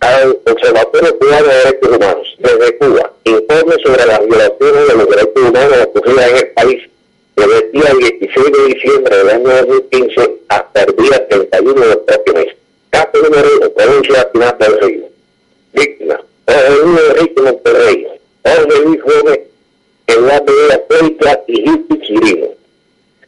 Al Observatorio Cubano de Derechos Humanos desde Cuba informe sobre las violaciones de los derechos humanos ocurridas en el país desde el día 16 de diciembre del año 2015 hasta el día 31 del próximo mes. Caso número 1, provincia final del Río. Víctima, Jorge Luis Enrique Monterrey, Jorge Luis Gómez, Eduardo de la Puerta y Gilti Chirino.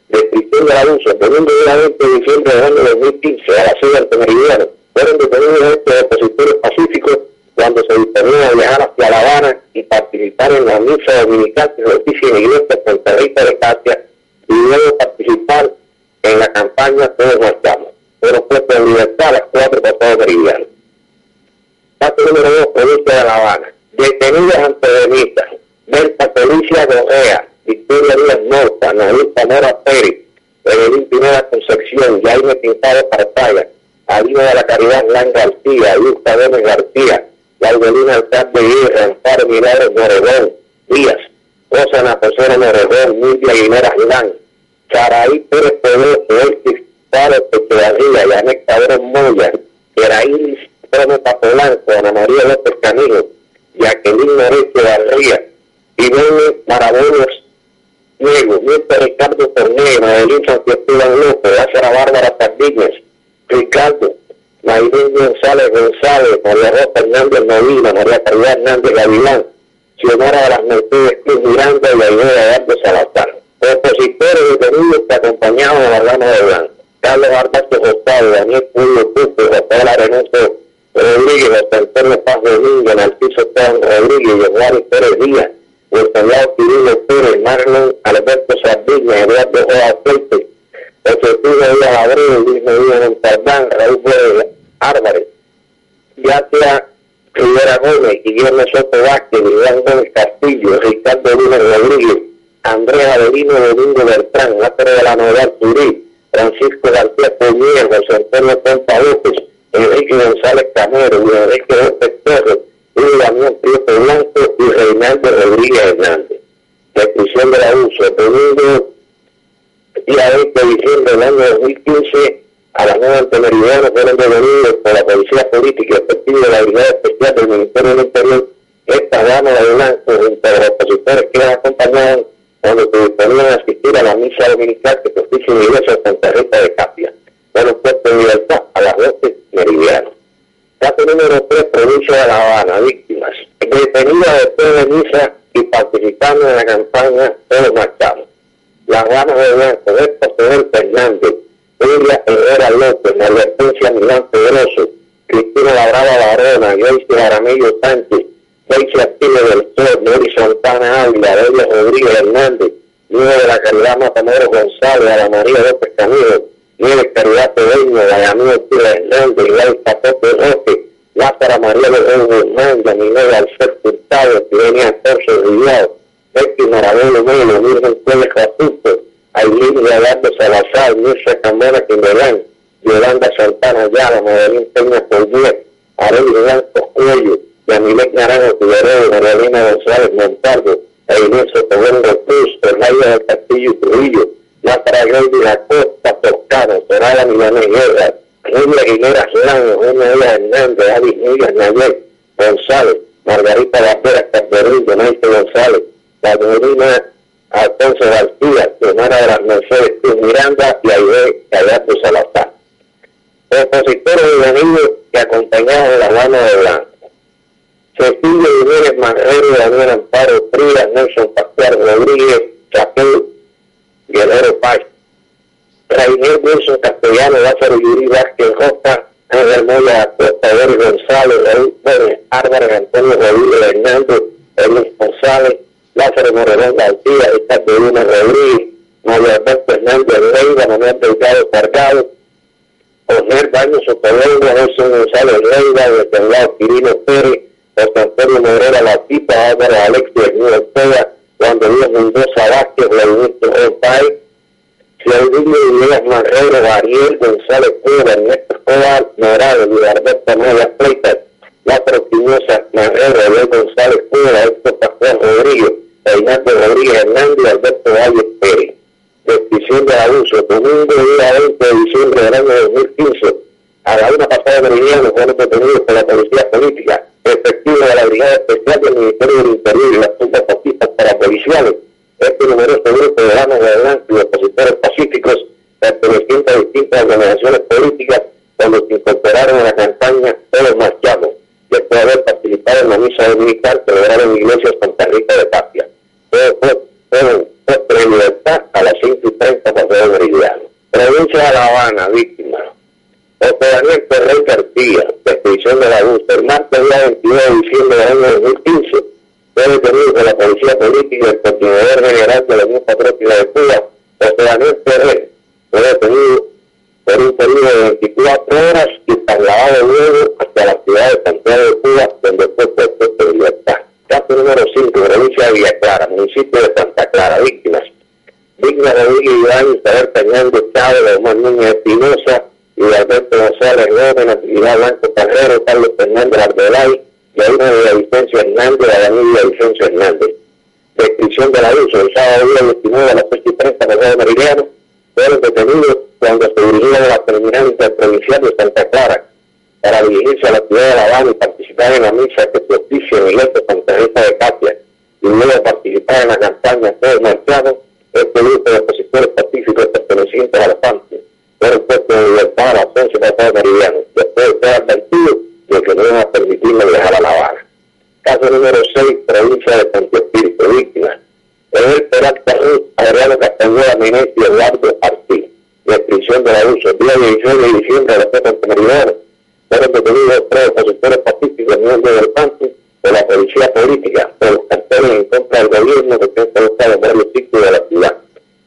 Descripción del abuso, el domingo de 20 de diciembre del año 2015 a la ciudad de Meridiano, fueron detenidos estos opositores pacíficos cuando se disponían a viajar hacia La Habana y participar en la misa dominical que oficia en la iglesia Santa Rita de Casia y luego participar en la campaña Todos Marchamos. Fueron puestos en libertad a las cuatro pasados meridianos. Caso número dos, provincia de La Habana. Detenidas antedenitas, Delta Felicia Gojea, Victoria Díaz Norta, Nahuel Zamora Pérez, Evelyn Pineda Concepción, Jaime Pintado Partaya, Alina de la Caridad Lan García, Luca Gómez García, Laurelina Alcázar de Guerra, Amparo Milagros Moregón, Díaz, Rosana Persona Moregón, Milvia Aguilera Gilán, Saraí Pérez Pedro, Elkis Paro Pechevarría, Yanek Cabrón Moya, Gerailis Promo Papolanco, Ana María López Camilo, Jacqueline Noreste Barría, Ivone Marabones Diego, Néstor Ricardo Torneo, Madeline Santiago López, Lázara Bárbara Sardiñas, Ricardo, Maylin González González, María Rosa Hernández Molina, María Caridad Hernández Gavilán, Xiomara de las Mercedes Cruz Miranda y la idea de Salazar. Opositores detenidos que acompañaban a Rama de Blanco. Carlos Arbacho Rosado, Daniel Julio Pupo, Rafael Arenoso Rodríguez, José Antonio Paz Domingo, Narciso Juan Rodríguez, Eduardo Pérez Díaz, Gonzalo Cirilo Pérez, Marlon Alberto Sardiña, Eduardo Joa Fuerte, José Pino Díaz Abreu, Luis Medina Montardán, Raúl Pérez Álvarez, Yatia Rivera Gómez, Guillermo Soto Vázquez, Iván Gómez Castillo, Ricardo Luna Rodríguez, Andrés Avelino Domingo Bertrán, Lázaro de la Novedad Turí, Francisco García Poñer, José Antonio Pompa López, Enrique González Camero, Luis Enrique López Torres, Luis Damián Prieto Blanco y Reinaldo Rodríguez Hernández. Descripción del abuso. El domingo, día 20 de diciembre del año 2015, a las 9 ante Meridiano fueron detenidos por la Policía Política y de la Brigada Especial del Ministerio del Interior esta dama de blanco junto a los opositores que las acompañaban cuando se disponían a asistir a la misa dominical que se oficia en la iglesia de Santa Rita de Capia. Fueron puestos en libertad a las 12 meridiano. Caso número 3, provincia de La Habana, víctimas. Detenida después de misa y participando en la campaña Todos Marchamos. La Habana de Blanco, Néstor Fidel Fernández, Julia Herrera López, Hortensia Milán Pedroso, Cristina Labrada Barona, Joyce Aramillo Sánchez, Daisy Artile del Sol, Mary Santana Ávila, Delia Rodríguez Hernández, Nieves de la Caridad Matamoros González, Ana María López Camilo, Nieves Caridad Pedeño, Dayamín Ortiz Hernández, Igual Papote Roque, Lázara María de Guzmán, Yamilé Alcer Hurtado, Tirenia Torso Rillado, Betty Marabelo Melo, Virgen Pérez Jasusto, Ailín Leonardo Salazar, Mirza Camona Quimelán, Yolanda Santana Yala, Madeline Peña Collier, Arely Blanco Cuello, Yamilek Naranjo Figueroa, María González Montalvo, Ailín Sotobengo Cruz, Fernando del Castillo Trujillo, Lázara Grande La Costa, Toscano, Soraya Milanés Guerra, Julia Aguilera Lano, Julia Díaz Hernández, Alice Miguel Nayel, González, Margarita Barrera, Caperín, Donaito González, Catalina Alfonso García, Xiomara de las Mercedes Miranda y Aide Gallardo Salazar. Opositores y enemigos que acompañaban a la mano de Blanco. Cecilia Jiménez Manrero, Daniel Amparo Frías, Nelson Pascual Rodríguez, Chapel, Guerrero Paz, Rainier Wilson Castellano, Lázaro Yuri Vázquez Roca, Ángel Moya, Costa González, Raúl Pérez, Álvarez Antonio Rodríguez Hernández, Elvis González, Lázaro Moreno García, Estaturina Rodríguez, Mario Alberto Hernández Leiva, Manuel Delgado Cargado, José Baños Sotoledo, José González Leiva, Detenglado Quirino Pérez, José Antonio Morera La Tipa, Álvaro Alexis Hernández Ortega, Juan de Dios Mendoza Vázquez, Vladimir Ortay, Claudilio Villegas Marrero, Ariel González Cueva, Ernesto Escobar, Morales, Luis Alberto Maya Freitas, La Proquinosa Marrero, Ariel González Cueva, Héctor Pascual Rodríguez, Reinaldo Rodríguez Hernández, Alberto Valle Pérez. Descripción de abuso, domingo día 20 de diciembre del año 2015, a la una pasada meridiana fueron detenidos por la policía política, efectivo de la Brigada Especial del Ministerio del Interior y las fascistas para policiales este numeroso grupo de damas de adelante y opositores pacíficos pertenecientes a distintas organizaciones políticas cuando se incorporaron a la campaña Todos Marchamos, después de haber participado en la misa militar celebrada en la iglesia Santa Rita de Tapia. Todo fue, todo libertad a las 5 y 30 pasado meridiano. Provincia de La Habana, víctima. José Daniel Ferrer García, descripción de la luz, el martes día 22 de diciembre del año 2015 fue detenido por la policía política y el coordinador general de la Unión Patriótica de Cuba, José Daniel Ferrer, fue detenido por un periodo de 24 horas y trasladado luego hasta la ciudad de Santiago de Cuba, donde fue puesto en libertad. Caso número 5, provincia de Villa Clara, municipio de Santa Clara, víctimas. Digna Rodríguez Iván, Isabel Fernández Chávez, Omar Núñez Espinosa y Alberto González Gómez, Natividad Blanco Carrero, Carlos Fernández Arbeláez, la hija de Vicencio Hernández, la familia de Vicencio Hernández. Descripción del abuso, el sábado día 19 a las 8 y 30 de Meridiano, fueron detenidos cuando se dirigían a la terminal interprovincial de Santa Clara para dirigirse a la ciudad de La Habana y participar en la misa que se en el este Santa Rita de Catia y luego participar en la campaña Todos Marchados, este grupo de opositores pacíficos pertenecientes a la FAMPE fueron puestos en libertad a las 11 de Meridiano, después de ser advertidos de que no iban a permitirme viajar a La Habana. Caso número 6, provincia de Santo Espíritu, víctima. En el Peralta Ruth, Adriano Castañeda Menezes y Eduardo Artí. Descripción del abuso. El día 16 de diciembre de la Fecha Meridiana fueron detenidos tres opositores pacíficos miembros del PANTI por la policía política por los carteles en contra del gobierno que se han colocado en varios sitios de la ciudad.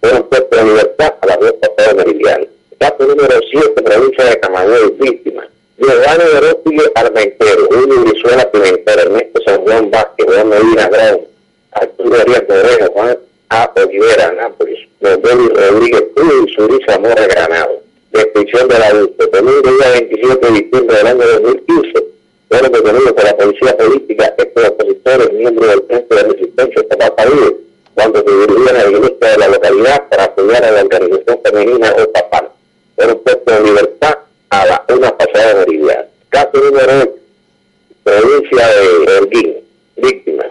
Fueron puestos en libertad a las dos pasadas meridianas. Caso número 7, provincia de Camagüey, víctima. Giovanni Verótigue Armentero, Julio Brizuela Pimentel, Ernesto San Juan Vázquez, Juan Medina Grau, Arturo Arias Moreno, Juan A. Olivera, Nápoles, Norbeli Rodríguez Cruz y Surisa Mora Granado. Descripción del adulto. Domingo día 27 de diciembre del año 2015, fueron detenidos por la policía política estos opositores, miembros del Frente de Resistencia Libre, cuando se dirigían la iglesia de la localidad para apoyar a la organización femenina o papal. Fueron puestos en libertad a la una pasada meridiana. Caso número 8, provincia de Holguín, víctima.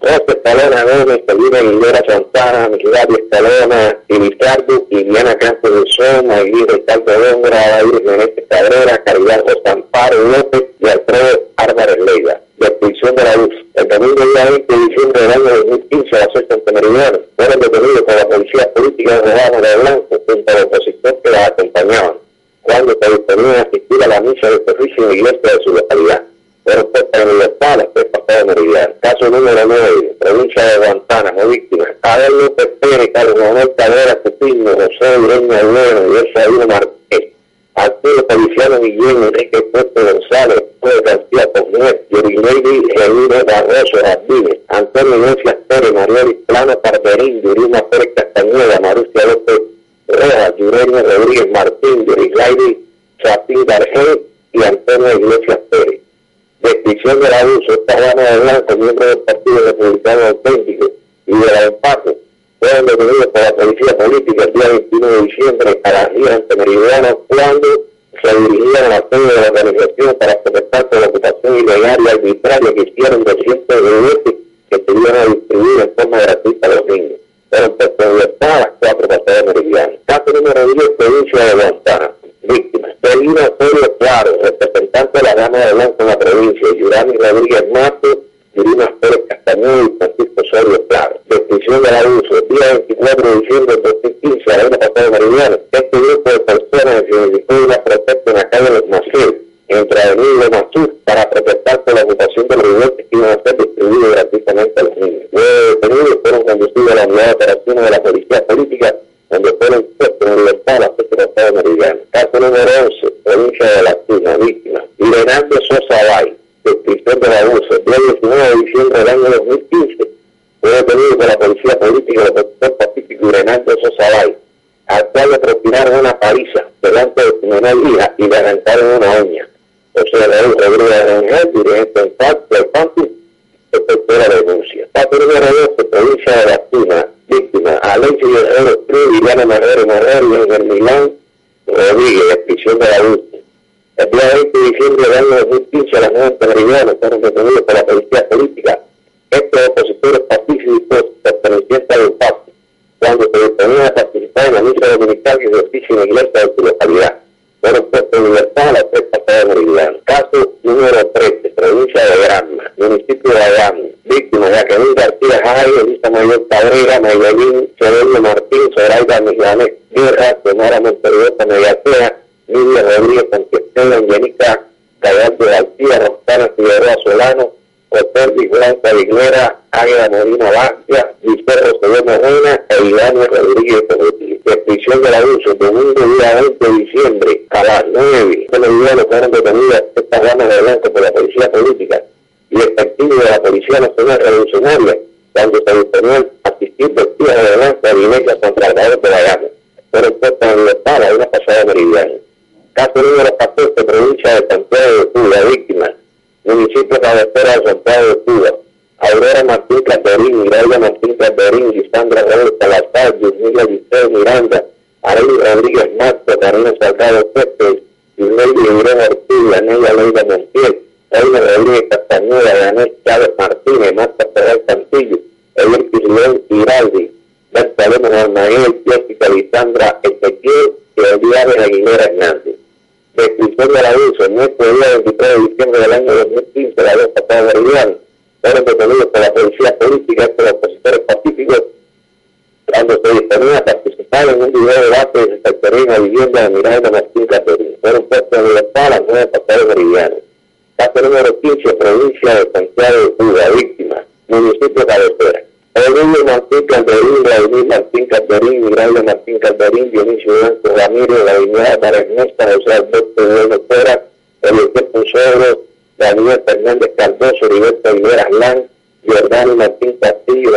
José Escalona Gómez, Salina Aguilera Santana, Miguel Escalona, y Diana Campos de Soma, y Ricardo Góngora, David Menéndez Cabrera, Caridad José Amparo López y Alfredo Álvarez Leiva. Destrucción de la luz. El domingo día 20 de diciembre del año 2015 a las 6 meridiano fueron detenidos por la policía política de Rodano de Blanco junto a los opositores que la acompañaban cuando se disponían a asistir a la misa de servicio iglesia de su localidad. Fueron puestas en libertad las tres pasadas meridianas. Caso número 9, provincia de Guantánamo, víctimas. Abel López Pérez, Carlos Manuel Cadera Cupino, José Ureña Bueno y Elsa Marqués. Arturo Feliciano Guillén, Enrique Puerto González, Juan García Cognet, Yurinelli Genino Barroso Jardines, Antonio Iglesias Pérez, Mariel Plano Parderín, Yurima Pérez Castañeda, Marucia López Rojas, Yureño Rodríguez Martín, Yurigairi Chapín Gargel y Antonio Iglesias Pérez. Descripción del abuso, esta Juana de Blanco, miembro del Partido Republicano Auténtico y de la empate, fueron detenidos por la policía política el día 21 de diciembre a las 10 ante Meridiano cuando se dirigían a la sede de la organización para protestar por la ocupación ilegal y arbitraria que hicieron 200 juguetes que se iban a distribuir en forma gratuita a los niños pero se a las cuatro pantallas meridianas. Caso número 10, provincia de Guantánamo. Víctima. Celina Osorio Claro, representante de la Gama de Blanco en la provincia, Yurani Rodríguez Mato, Yurina Pérez Castañeda y Francisco Osorio Claro. Descripción del abuso. Día 24 de diciembre de 2015, a la una pasada meridiana, este grupo de personas realizó una protesta en la calle de los Maciel, entre Avenida y Masur, para protestar por la ocupación de los vivientes que iban a ser los niños. Los detenidos fueron conducidos a la unidad de operaciones de la policía política, donde fueron puestos en libertad a la Estado Meridiano. Caso número 11, provincia de La Tuna, víctima. Irenando Sosa Bay, descripción del abuso. El día 19 de diciembre del año 2015, fue detenido por la policía política del sector pacífico Irenando Sosa Bay, al cual le propinaron una paliza delante de su menor hija y le arrancaron una uña. José Raúl Rodríguez Rangel, dirigente del PANTI, efectuó la denuncia. Número 12, provincia de La Tuna, víctima. Alexis Guerrero Cruz, Liliana Marrero Marrero en Milán Rodríguez, prisión de adulto. El día 20 de diciembre del año 2015, a las 90 meridianas fueron detenidos por la policía política estos opositores pacíficos pertenecientes al pacto, cuando se disponían a participar en la misa dominical y oficio en la iglesia de su localidad fueron puestos en libertad a las tres pasadas meridianas. Caso número 13, provincia de Granma, municipio de Agami. Víctima Jacqueline García Jai, Elisa Mayor Cabrera, Mayelín Cedeño Martín, Zoraida Mijanes Guerra, Tomara Monterrota Mediatea, Lidia Rodríguez Conquistela, Angélica Gallardo García, Rosana Figueroa Solano, Hotel Blanca Aguilera, Águila Molina Vázquez, Luis Severo Reina e Iván Rodríguez Rodríguez. Descripción del abuso, domingo día 20 de diciembre, a las 9. Este mediano fueron detenidas estas ramas de blanco por la policía política y efectivos de la Policía Nacional Revolucionaria cuando se disponían a asistir vestidas de blanco a violencia contra el de la gama. Fueron puestas en libertad a una pasada meridiana. Caso número 14, provincia de Santiago de Cuba, víctimas municipio cabecera de Santiago de Cuba, Aurora Martín Caterín, Miraida Martín Caterín, Lisandra Raúl Salazar, Yusmila Liceo Miranda, Arely Rodríguez Mastro, Carolina Salgado Pérez, Yusmeli Irene Ortiz, Anella Leida Montiel, Reina Rodríguez Castañeda, Daniel Chávez Martínez, Marta Ferrer Cantillo, Elir León Giraldi, Berta Lemos Almaguel, Jessica Lisandra Ezequiel y Eliares Aguilera Hernández del abuso en este día 23 de diciembre del año 2015, la vez pasada meridiana, fueron detenidos por la policía política por los opositores pacíficos cuando se disponía a participar en un video debate respecto a la vivienda de Miranda Martín Caterina. Fueron puestos en libertad a las nueve pasadas meridianas. Caso número 15, provincia de Santiago de Cuba, víctima, municipio cabecera. Rodrigo Martín Calderín, Vladimir Martín Calderín, Miguel Martín Calderín, Dionisio Blanco Ramírez, la Avenida para Ernesto, José Alberto Bueno Fuera, Eliseo Pusoro, Daniel Fernández Cardoso, Heriberto Aguilera Lán, Giordano Martín Castillo,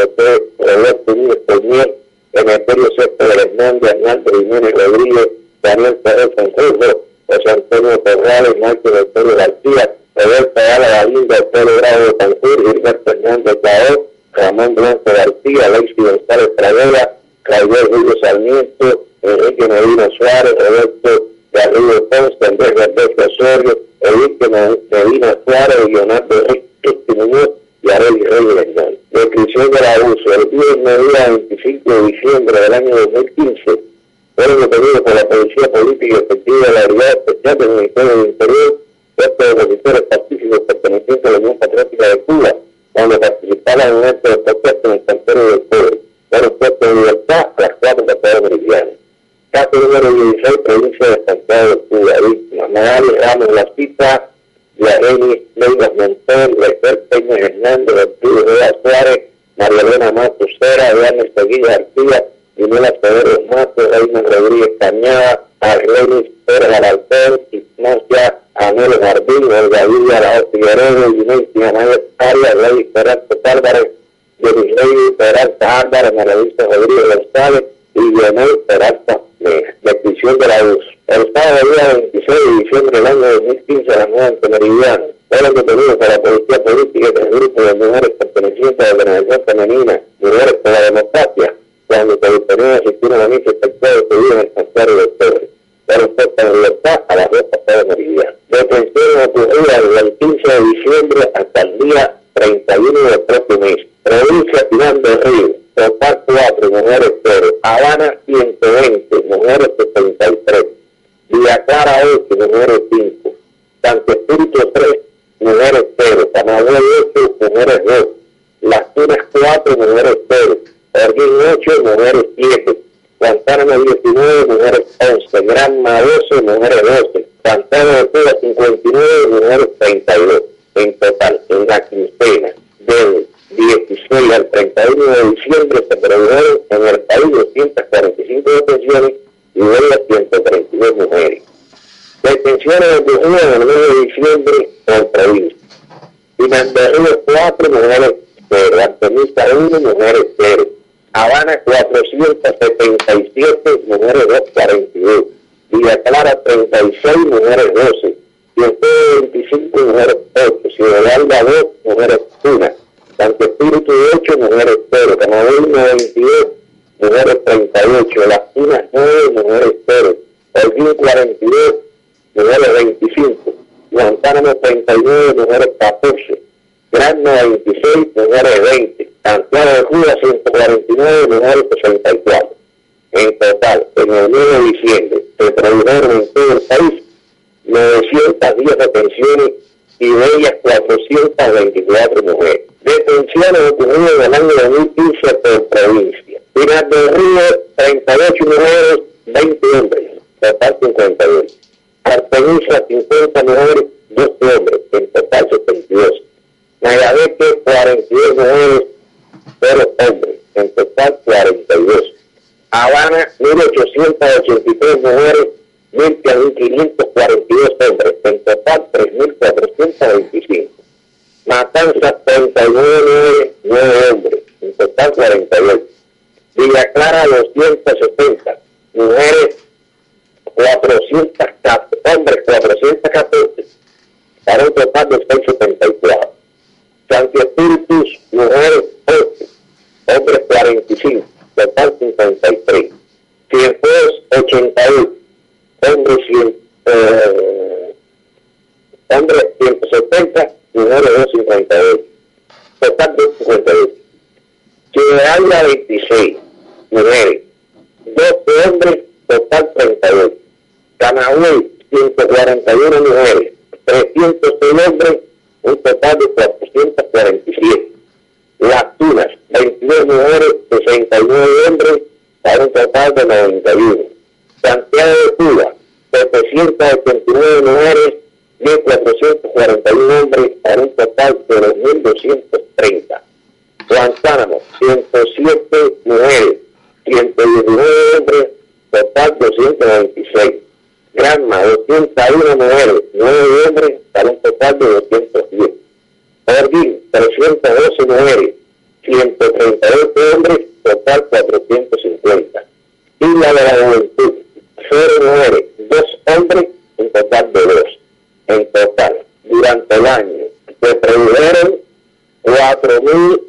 Roberto Núñez Corniel, Emeterio César Hernández, Hernando Jiménez Rodríguez, Daniel Pérez Sanjurjo, José Antonio Corrales, Michael Antonio García, Roberto Ayala Galinda, Pedro Grado de Cancún, Gilberto Hernández Caó, Ramón Blanco García, Alexis González Travera, Javier Julio Sarmiento, Enrique Medina Suárez, Roberto Garrido Ponce, Andrés García Osorio, Enrique Medina Suárez, Leonardo Enrique Muñoz y Arely Reyes Hernández. Descripción del abuso. El día 25 de diciembre del año 2015 fueron detenidos por la Policía Política y Efectiva de la Brigada Especial del Ministerio del Interior, estos opositores pacíficos pertenecientes a la Unión Patriótica de Cuba, cuando participaban en de protesta en el santuario del pueblo. Fueron puestos en libertad a las cuatro pasadas meridianas. Caso número 16, provincia de Santiago de Cuba, víctima. Magali Ramos La Cita, Yareni Leiva Montón, Lecter Peña Hernández, Arturo Rivera Suárez, María Elena Matos Cera, Diana Seguilla García, Ginela Federer Matos, Reina Rodríguez Cañada, Arlenis Maravilla Rodríguez González y de la luz. El sábado día 26 de diciembre del año 2015 a las 9 de Meridiano, fueron detenidos por la Policía Política y el grupo de mujeres pertenecientes a la organización femenina Mujeres por la Democracia, cuando se disponían a asistir a la misa efectuada de en el santuario de fueron puestas en libertad a las dos pasadas meridianas. Detención ocurrida desde el 15 de diciembre hasta el día 31 del próximo mes. 12, mujeres 12. Santiago de Cuba 59, mujeres 32. En total, en la quincena del 16 al 31 de diciembre se produjeron en el país 245 detenciones y huelga 132 mujeres. Detenciones ocurrieron en el mes de diciembre por provincia. Río 4, mujeres 0. Antonista 1, mujeres 0. Habana 477, mujeres 242. Villa Clara, 36 mujeres, 12. Cienfuegos, 25 mujeres, 8. Ciudad Valga, 2 mujeres, 1. Santo Espíritu, 8 mujeres, 0. Camarín, 92 mujeres, 38. Las Pinas, 9 mujeres, 0. Holguín, 42 mujeres 25, Guantánamo 39, mujeres 14, Granma 26, mujeres 20, Santiago de Cuba 149, mujeres 64. En total, en el mes de diciembre se produjeron en todo el país 910 detenciones y de ellas 424 mujeres. Detenciones ocurridas en el año 2015 por provincia. Pinar del Río, 38 mujeres, 20 hombres, total 58. Artemisa 50 mujeres, 12 hombres, en total 72. Mayabete 42 mujeres, 0 hombres, en total 42. Habana 1883 mujeres, 1.542 hombres, en total 3.425. Matanza 39 mujeres, 9 hombres, en total 48. Villa Clara 270 mujeres 414, hombres 414, para un total de 674. Santi Espíritus, mujeres 8, hombres 45, total 53. Cienfuegos 81, hombres 100, eh, hombres 170, mujeres 258, total 258. Ciudad 26, mujeres, 12 hombres, total 38. Camagüey, 141 mujeres, 306 hombres, un total de 447. Las Tunas, 22 mujeres, 69 hombres, para un total de 91. Santiago de Cuba, 789 mujeres, 1.441 hombres, para un total de 2.230. Guantánamo, 107 mujeres, 119 hombres, total 226. Granma, 201 mujeres, 9 hombres, para un total de 210. Orguín, 312 mujeres, 138 hombres, total 450. Isla de la Juventud, 0 mujeres, 2 hombres, un total de 2. En total, durante el año, se produjeron 4.006